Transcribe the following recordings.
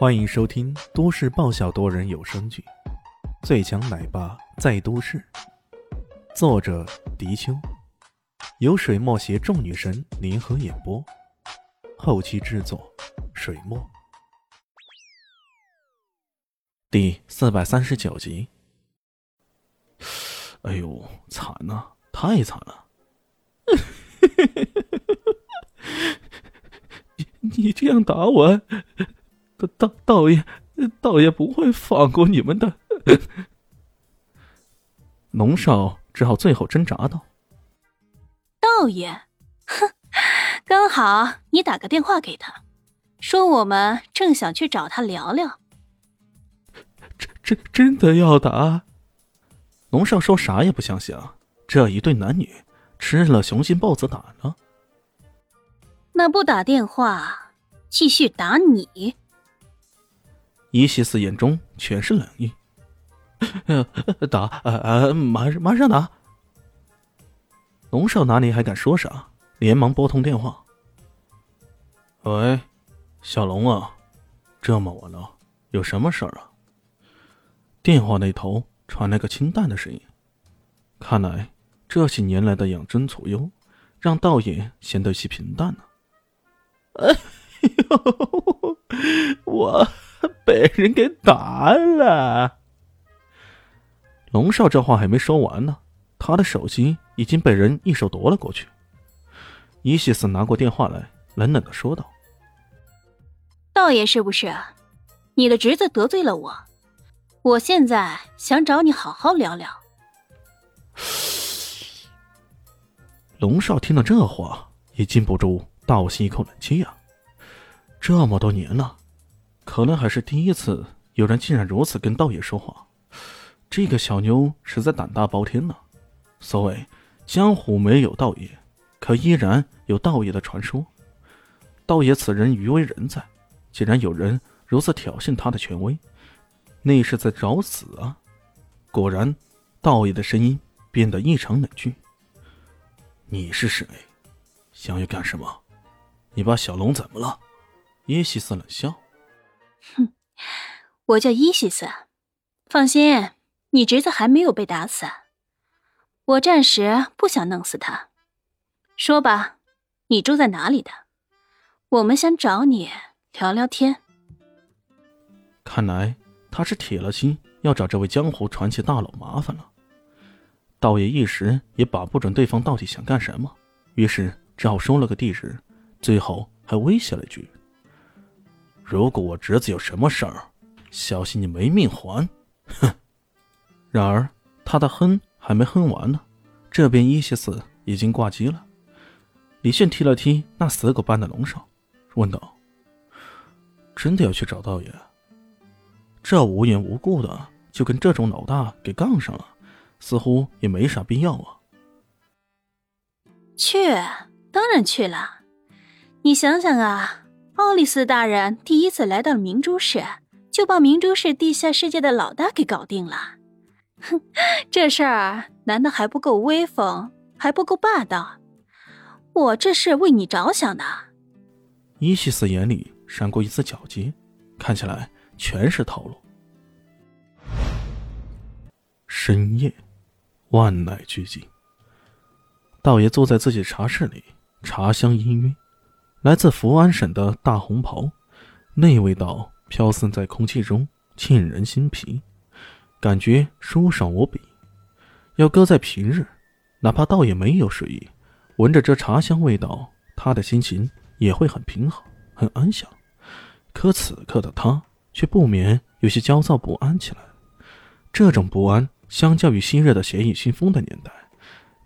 欢迎收听都市爆笑多人有声剧《最强奶爸在都市》，作者：迪秋，由水墨携众女神联合演播，后期制作：水墨。第四百三十九集。哎呦，惨呐，太惨了！你这样打我，道道道爷，道爷不会放过你们的。龙少只好最后挣扎道：“道爷，哼，刚好你打个电话给他，说我们正想去找他聊聊。真真真的要打？”龙少说啥也不相信，这一对男女吃了雄心豹子胆了。那不打电话，继续打你。伊西斯眼中全是冷意。打啊啊！马马上打！龙少哪里还敢说啥，连忙拨通电话。喂，小龙啊，这么晚了，有什么事儿啊？电话那头传来个清淡的声音。看来这些年来的养尊处优，让道爷显得有些平淡了。哎呦，我 被人给打了！龙少这话还没说完呢，他的手机已经被人一手夺了过去。伊西斯拿过电话来，冷冷的说道：“道爷，是不是你的侄子得罪了我？我现在想找你好好聊聊。”龙少听到这话，也禁不住倒吸一口冷气呀。这么多年了，可能还是第一次有人竟然如此跟道爷说话。这个小妞实在胆大包天呢。所谓江湖没有道爷，可依然有道爷的传说。道爷此人余为人在，既然有人如此挑衅他的权威，那是在找死啊！果然，道爷的声音变得异常冷峻。你是谁？想要干什么？你把小龙怎么了？伊西斯冷笑：“哼，我叫伊西斯，放心。”你侄子还没有被打死，我暂时不想弄死他。说吧，你住在哪里的？我们想找你聊聊天。看来他是铁了心要找这位江湖传奇大佬麻烦了。道爷一时也把不准对方到底想干什么，于是只好说了个地址，最后还威胁了一句：“如果我侄子有什么事儿，小心你没命还！”哼。然而，他的哼还没哼完呢，这边伊西斯已经挂机了。李炫踢了踢那死狗般的龙少，问道：“真的要去找道爷？这无缘无故的就跟这种老大给杠上了，似乎也没啥必要啊。”去，当然去了。你想想啊，奥利斯大人第一次来到明珠市，就把明珠市地下世界的老大给搞定了。哼，这事儿难道还不够威风，还不够霸道？我这是为你着想的。伊西斯眼里闪过一丝狡黠，看起来全是套路。深夜，万籁俱寂。道爷坐在自己茶室里，茶香氤氲，来自福安省的大红袍，那味道飘散在空气中，沁人心脾。感觉舒爽无比，要搁在平日，哪怕倒也没有睡意，闻着这茶香味道，他的心情也会很平和、很安详。可此刻的他却不免有些焦躁不安起来。这种不安，相较于昔日的血雨腥风的年代，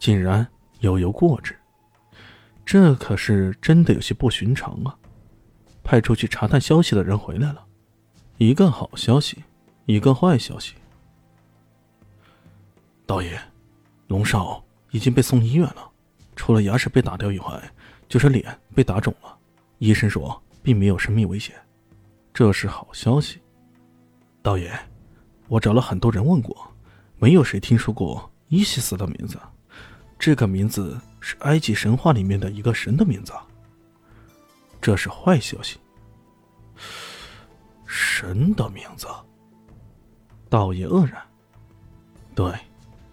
竟然悠悠过之。这可是真的有些不寻常啊！派出去查探消息的人回来了，一个好消息，一个坏消息。道爷，龙少已经被送医院了，除了牙齿被打掉以外，就是脸被打肿了。医生说并没有生命危险，这是好消息。道爷，我找了很多人问过，没有谁听说过伊西斯的名字。这个名字是埃及神话里面的一个神的名字。这是坏消息。神的名字。道爷愕然。对，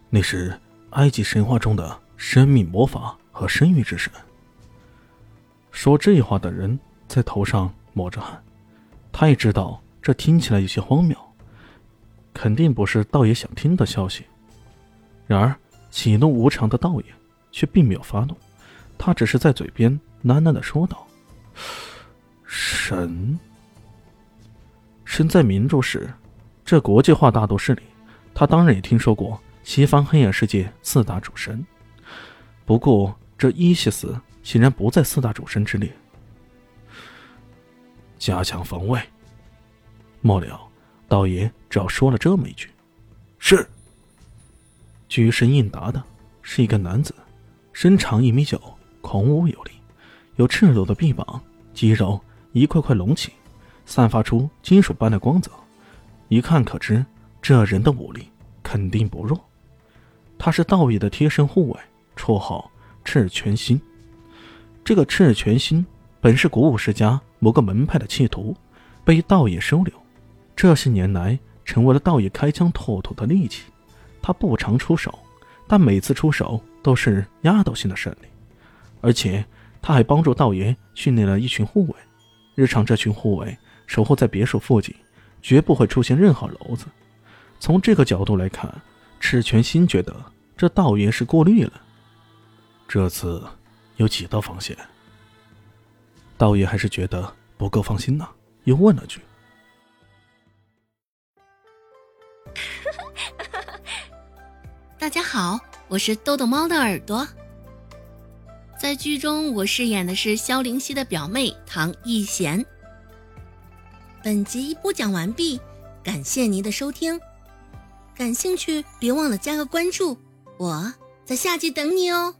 那是埃及神话中的生命魔法和生育之神。说这话的人在头上抹着汗，他也知道这听起来有些荒谬，肯定不是道爷想听的消息。然而喜怒无常的道爷却并没有发怒，他只是在嘴边喃喃的说道：“神。”身在明珠市，这国际化大都市里，他当然也听说过西方黑暗世界四大主神。不过这伊西斯显然不在四大主神之列。加强防卫。末了，道爷只要说了这么一句：“是。”居身应答的是一个男子，身长一米九，孔武有力，有赤裸的臂膀，肌肉一块块隆起。散发出金属般的光泽，一看可知这人的武力肯定不弱。他是道爷的贴身护卫，绰号赤泉心。这个赤泉心本是古武世家某个门派的弃徒，被道爷收留，这些年来成为了道爷开疆拓土的利器。他不常出手，但每次出手都是压倒性的胜利。而且他还帮助道爷训练了一群护卫，日常这群护卫。守候在别墅附近，绝不会出现任何娄子。从这个角度来看，赤泉心觉得这道爷是过滤了。这次有几道防线？道爷还是觉得不够放心呢，又问了句：“ 大家好，我是豆豆猫的耳朵。在剧中，我饰演的是萧灵溪的表妹唐艺贤。”本集播讲完毕，感谢您的收听。感兴趣别忘了加个关注，我在下集等你哦。